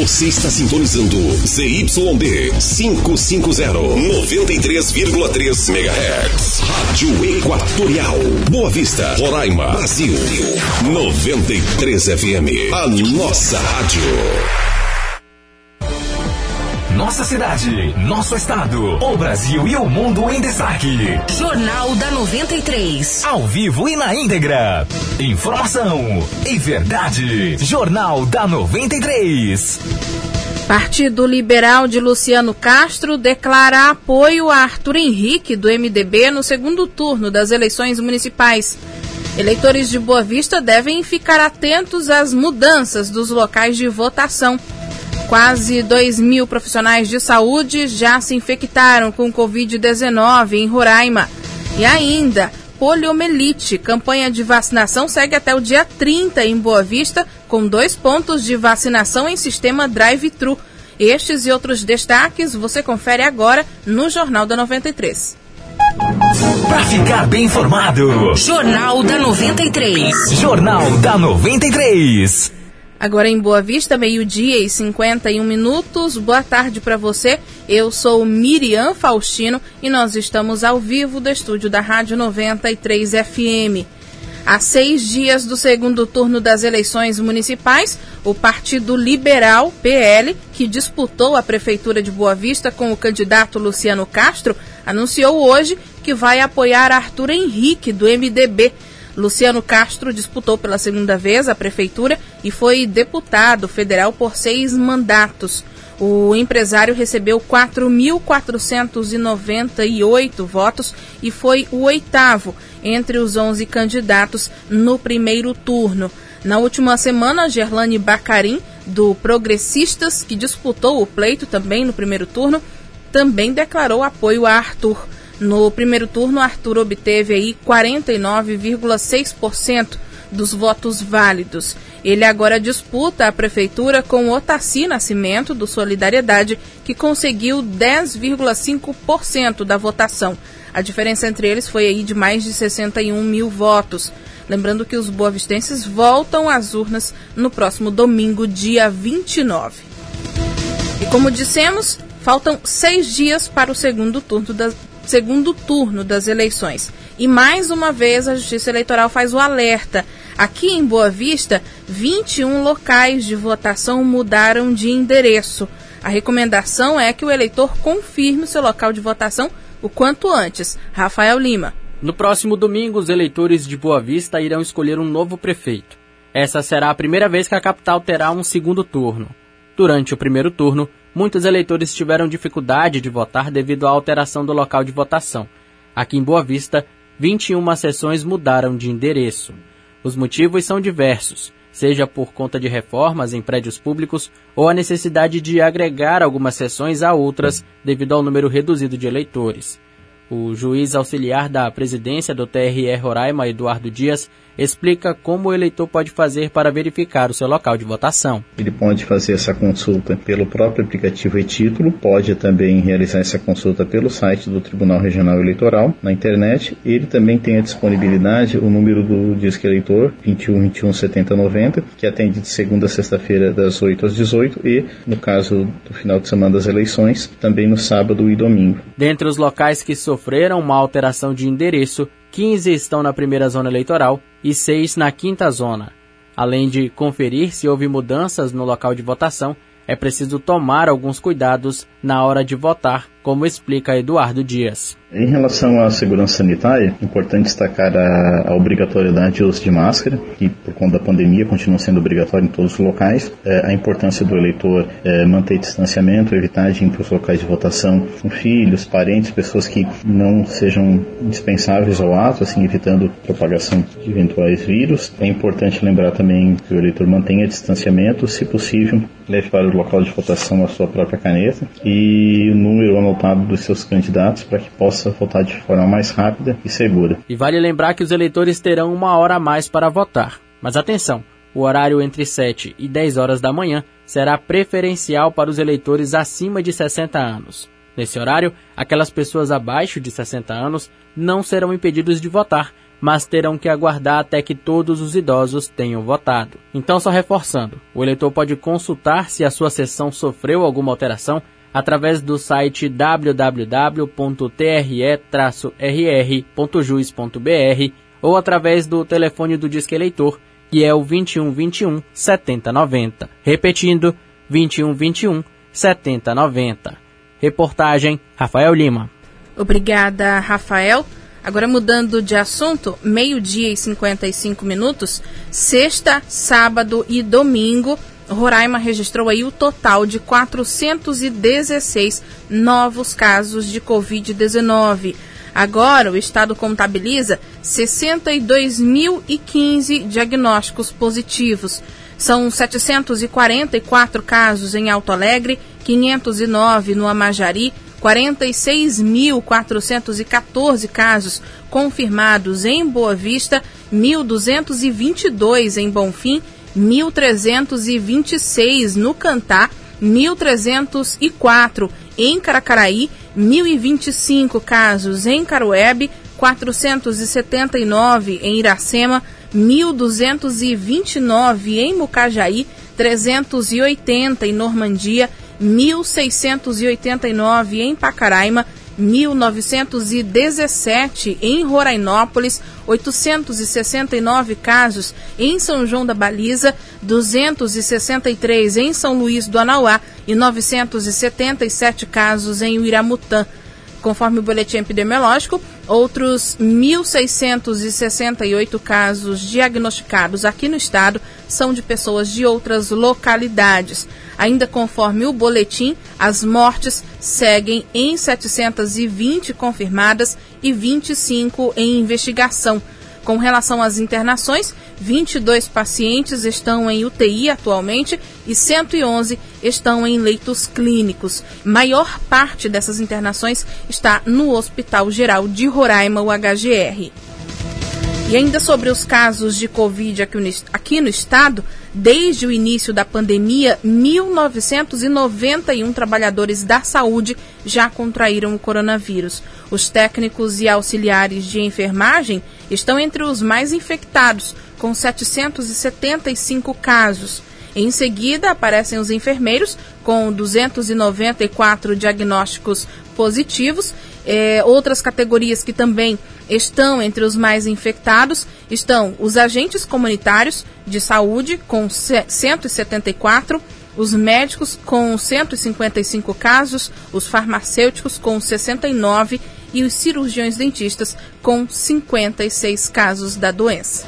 Você está sintonizando ZYD 550, 93,3 MHz. Rádio Equatorial. Boa Vista, Roraima, Brasil. 93 FM. A nossa rádio. Nossa cidade, nosso estado, o Brasil e o mundo em destaque. Jornal da 93. Ao vivo e na íntegra. Informação e verdade. Jornal da 93. Partido Liberal de Luciano Castro declara apoio a Arthur Henrique, do MDB, no segundo turno das eleições municipais. Eleitores de Boa Vista devem ficar atentos às mudanças dos locais de votação. Quase 2 mil profissionais de saúde já se infectaram com Covid-19 em Roraima. E ainda, poliomielite. Campanha de vacinação segue até o dia 30 em Boa Vista, com dois pontos de vacinação em sistema drive-thru. Estes e outros destaques você confere agora no Jornal da 93. Para ficar bem informado, Jornal da 93. Jornal da 93. Agora em Boa Vista, meio-dia e 51 minutos. Boa tarde para você. Eu sou Miriam Faustino e nós estamos ao vivo do estúdio da Rádio 93 FM. Há seis dias do segundo turno das eleições municipais, o Partido Liberal, PL, que disputou a Prefeitura de Boa Vista com o candidato Luciano Castro, anunciou hoje que vai apoiar Arthur Henrique, do MDB Luciano Castro disputou pela segunda vez a prefeitura e foi deputado federal por seis mandatos. O empresário recebeu 4.498 votos e foi o oitavo entre os 11 candidatos no primeiro turno. Na última semana, Gerlane Bacarim, do Progressistas, que disputou o pleito também no primeiro turno, também declarou apoio a Arthur. No primeiro turno, Arthur obteve aí 49,6% dos votos válidos. Ele agora disputa a prefeitura com Otaci Nascimento, do Solidariedade, que conseguiu 10,5% da votação. A diferença entre eles foi aí de mais de 61 mil votos. Lembrando que os boavistenses voltam às urnas no próximo domingo, dia 29. E como dissemos, faltam seis dias para o segundo turno das, segundo turno das eleições. E mais uma vez a Justiça Eleitoral faz o alerta. Aqui em Boa Vista, 21 locais de votação mudaram de endereço. A recomendação é que o eleitor confirme o seu local de votação o quanto antes. Rafael Lima. No próximo domingo, os eleitores de Boa Vista irão escolher um novo prefeito. Essa será a primeira vez que a capital terá um segundo turno. Durante o primeiro turno, muitos eleitores tiveram dificuldade de votar devido à alteração do local de votação. Aqui em Boa Vista, 21 sessões mudaram de endereço. Os motivos são diversos, seja por conta de reformas em prédios públicos ou a necessidade de agregar algumas sessões a outras devido ao número reduzido de eleitores. O juiz auxiliar da presidência do TRE Roraima, Eduardo Dias, explica como o eleitor pode fazer para verificar o seu local de votação. Ele pode fazer essa consulta pelo próprio aplicativo e-título, pode também realizar essa consulta pelo site do Tribunal Regional Eleitoral na internet. Ele também tem a disponibilidade o número do disque eleitor 21 21 70 90, que atende de segunda a sexta-feira das 8 às 18 e, no caso do final de semana das eleições, também no sábado e domingo. Dentre os locais que sofreram uma alteração de endereço, 15 estão na primeira zona eleitoral e 6 na quinta zona. Além de conferir se houve mudanças no local de votação, é preciso tomar alguns cuidados na hora de votar, como explica Eduardo Dias. Em relação à segurança sanitária, é importante destacar a, a, obrigatoriedade de uso de máscara, que por conta da pandemia continua sendo obrigatório em todos os locais, é, a importância do eleitor é, manter distanciamento, evitar de ir para os locais de votação com filhos, parentes, pessoas que não sejam indispensáveis ao ato, assim evitando propagação de eventuais vírus. É importante lembrar também que o eleitor mantenha distanciamento, se possível, leve para o local de votação a sua própria caneta e o número anotado dos seus candidatos para que possa votar de forma mais rápida e segura. E vale lembrar que os eleitores terão uma hora a mais para votar. Mas atenção, o horário entre 7 e 10 horas da manhã será preferencial para os eleitores acima de 60 anos. Nesse horário, aquelas pessoas abaixo de 60 anos não serão impedidos de votar, mas terão que aguardar até que todos os idosos tenham votado. Então, só reforçando, o eleitor pode consultar se a sua sessão sofreu alguma alteração através do site www.tre-rr.jus.br ou através do telefone do Disque Eleitor, que é o 2121 7090. Repetindo, 2121 7090. Reportagem Rafael Lima. Obrigada, Rafael. Agora mudando de assunto, meio-dia e 55 minutos, sexta, sábado e domingo, Roraima registrou aí o total de 416 novos casos de Covid-19. Agora, o estado contabiliza 62.015 diagnósticos positivos. São 744 casos em Alto Alegre, 509 no Amajari, 46.414 casos confirmados em Boa Vista, 1.222 em Bonfim, 1.326 no Cantá, 1.304 em Caracaraí, 1.025 casos em Caruebe, 479 em Iracema, 1.229 em Mucajaí, 380 em Normandia, 1.689 em Pacaraima, 1917 em Rorainópolis, 869 casos em São João da Baliza, 263 em São Luís do Anauá e 977 casos em Uiramutã. Conforme o boletim epidemiológico, outros 1.668 casos diagnosticados aqui no estado são de pessoas de outras localidades. Ainda conforme o boletim, as mortes seguem em 720 confirmadas e 25 em investigação. Com relação às internações, 22 pacientes estão em UTI atualmente e 111 estão em leitos clínicos. Maior parte dessas internações está no Hospital Geral de Roraima, o HGR. E ainda sobre os casos de Covid aqui no, aqui no estado, desde o início da pandemia, 1.991 trabalhadores da saúde já contraíram o coronavírus. Os técnicos e auxiliares de enfermagem estão entre os mais infectados, com 775 casos. Em seguida, aparecem os enfermeiros, com 294 diagnósticos positivos. É, outras categorias que também estão entre os mais infectados estão os agentes comunitários de saúde, com 174, os médicos, com 155 casos, os farmacêuticos, com 69 e os cirurgiões dentistas, com 56 casos da doença.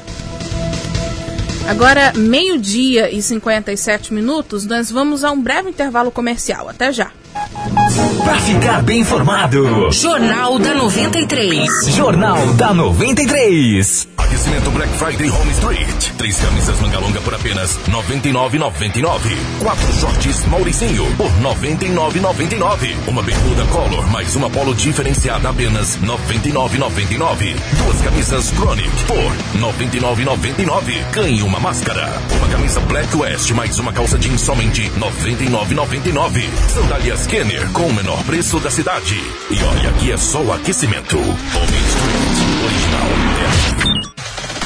Agora, meio-dia e 57 minutos, nós vamos a um breve intervalo comercial. Até já. Para ficar bem informado. Jornal da 93. Jornal da 93. Aquecimento Black Friday Home Street. Três camisas manga longa por apenas R$ 99,99. Quatro shorts Mauricinho por R$ 99,99. Uma bermuda Color mais uma polo diferenciada apenas R$ 99,99. Duas camisas Chronic por R$ 99,99. Ganhe uma máscara. Uma camisa Black West mais uma calça jeans somente R$ 99,99. Sandálias Kenner com o menor preço da cidade. E olha que é só o aquecimento. Home Street Original.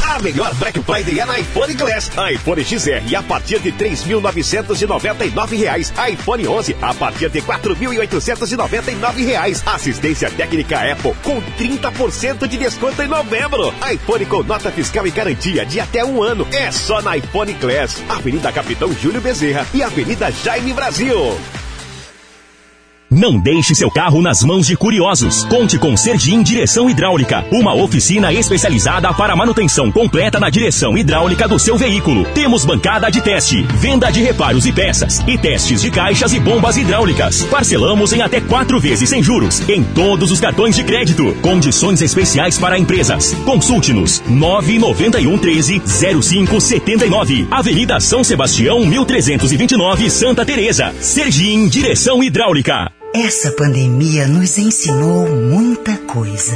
A melhor Black Friday é na iPhone Glass. iPhone XR a partir de R$ 3.999. iPhone 11 a partir de R$ 4.899. Assistência técnica Apple com 30% de desconto em novembro. iPhone com nota fiscal e garantia de até um ano. É só na iPhone Glass. Avenida Capitão Júlio Bezerra e Avenida Jaime Brasil. Não deixe seu carro nas mãos de curiosos. Conte com Serdim Direção Hidráulica, uma oficina especializada para manutenção completa na direção hidráulica do seu veículo. Temos bancada de teste, venda de reparos e peças e testes de caixas e bombas hidráulicas. Parcelamos em até quatro vezes sem juros em todos os cartões de crédito. Condições especiais para empresas. Consulte-nos 991 13 0579, Avenida São Sebastião 1329, Santa Teresa. Serdim Direção Hidráulica. Essa pandemia nos ensinou muita coisa.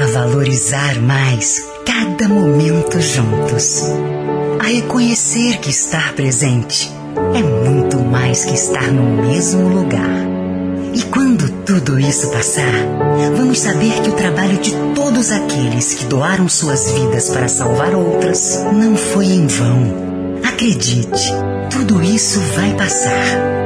A valorizar mais cada momento juntos. A reconhecer que estar presente é muito mais que estar no mesmo lugar. E quando tudo isso passar, vamos saber que o trabalho de todos aqueles que doaram suas vidas para salvar outras não foi em vão. Acredite, tudo isso vai passar.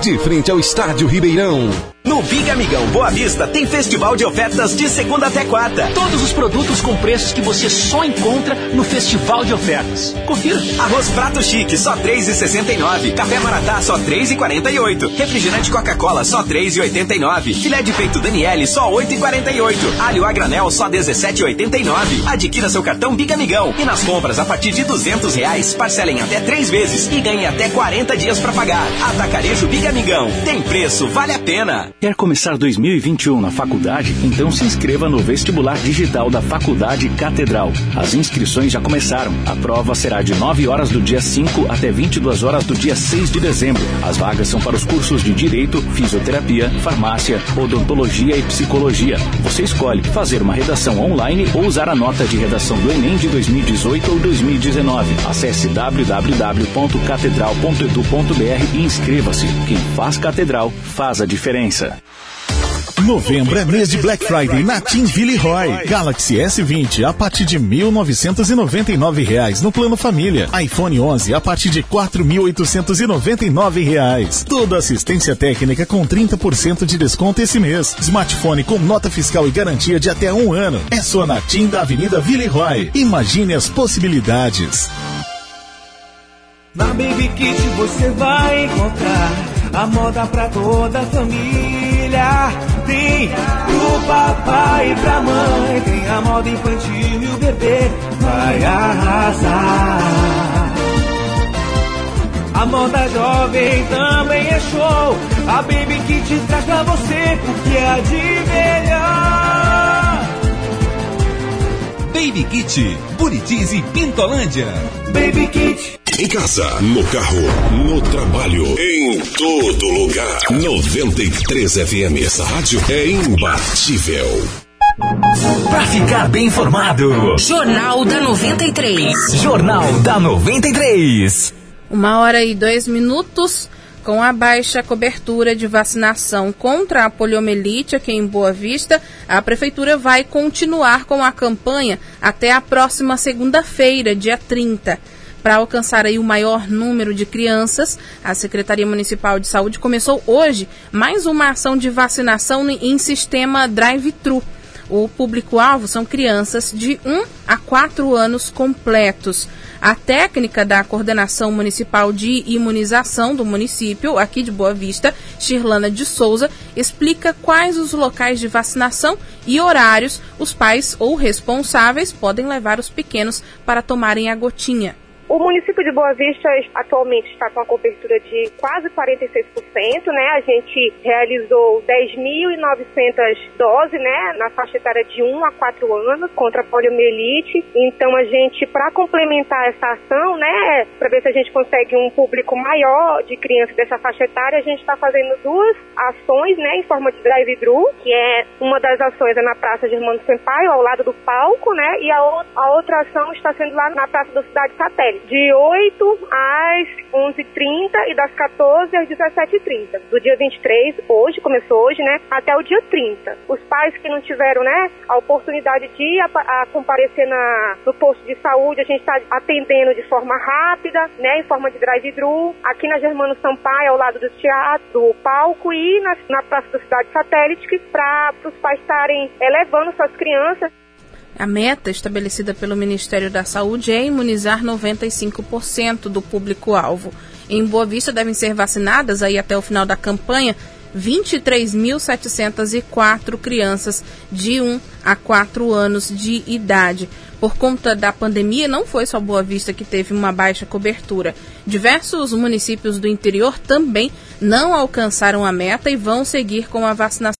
de frente ao Estádio Ribeirão. No Big Amigão Boa Vista tem festival de ofertas de segunda até quarta. Todos os produtos com preços que você só encontra no festival de ofertas. Confira. Arroz prato chique só 3,69. Café Maratá só 3,48. Refrigerante Coca-Cola só 3,89. Filé de peito Daniele só 8,48. Alho a granel só 17,89. Adquira seu cartão Big Amigão e nas compras a partir de 200 reais parcelem até três vezes e ganhe até 40 dias para pagar. Atacarejo Big Amigão. Tem preço, vale a pena. Quer começar 2021 na faculdade? Então se inscreva no vestibular digital da Faculdade Catedral. As inscrições já começaram. A prova será de 9 horas do dia 5 até 22 horas do dia 6 de dezembro. As vagas são para os cursos de Direito, Fisioterapia, Farmácia, Odontologia e Psicologia. Você escolhe fazer uma redação online ou usar a nota de redação do Enem de 2018 ou 2019. Acesse www.catedral.edu.br e inscreva-se. Quem faz Catedral faz a diferença. Novembro é mês de Black Friday na Team Roy. Galaxy S20 a partir de 1.999 reais no plano família. iPhone 11 a partir de 4.899 reais. Toda assistência técnica com 30% de desconto esse mês. Smartphone com nota fiscal e garantia de até um ano. É só na Team da Avenida Roy. Imagine as possibilidades. Na Baby Kit você vai encontrar a moda pra toda a família. Tem pro papai e pra mãe, tem a moda infantil e o bebê vai arrasar. A moda jovem também é show. A Baby Kit traz pra você o que é de melhor. Baby Kit, Buritis e Pintolândia. Baby Kit. Em casa, no carro, no trabalho, em todo lugar. 93 FM. Essa rádio é imbatível. Para ficar bem informado. Jornal da 93. Jornal da 93. Uma hora e dois minutos. Com a baixa cobertura de vacinação contra a poliomielite aqui em Boa Vista, a Prefeitura vai continuar com a campanha até a próxima segunda-feira, dia 30. Para alcançar aí o maior número de crianças, a Secretaria Municipal de Saúde começou hoje mais uma ação de vacinação em sistema drive-thru. O público-alvo são crianças de 1 a 4 anos completos. A técnica da Coordenação Municipal de Imunização do município, aqui de Boa Vista, Shirlana de Souza, explica quais os locais de vacinação e horários os pais ou responsáveis podem levar os pequenos para tomarem a gotinha. O município de Boa Vista atualmente está com a cobertura de quase 46%, né? A gente realizou 10.900 doses, né, na faixa etária de 1 a 4 anos contra a poliomielite. Então a gente, para complementar essa ação, né, para ver se a gente consegue um público maior de crianças dessa faixa etária, a gente está fazendo duas ações, né, em forma de drive-thru, que é uma das ações é na Praça Germano Sampaio, ao lado do palco, né, e a, a outra ação está sendo lá na Praça da Cidade Satélite de 8 às 11h30 e das 14 às 17h30. Do dia 23, hoje, começou hoje, né, até o dia 30. Os pais que não tiveram, né, a oportunidade de ir a, a comparecer na, no posto de saúde, a gente está atendendo de forma rápida, né, em forma de drive-thru, aqui na Germano Sampaio, ao lado do teatro, do palco e na, na Praça da Cidade Satélite, para os pais estarem é, levando suas crianças a meta estabelecida pelo Ministério da Saúde é imunizar 95% do público-alvo. Em Boa Vista devem ser vacinadas aí até o final da campanha 23.704 crianças de 1 a 4 anos de idade. Por conta da pandemia, não foi só Boa Vista que teve uma baixa cobertura. Diversos municípios do interior também não alcançaram a meta e vão seguir com a vacinação